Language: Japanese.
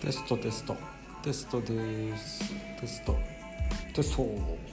テストテスト。テストです。テスト。テスト。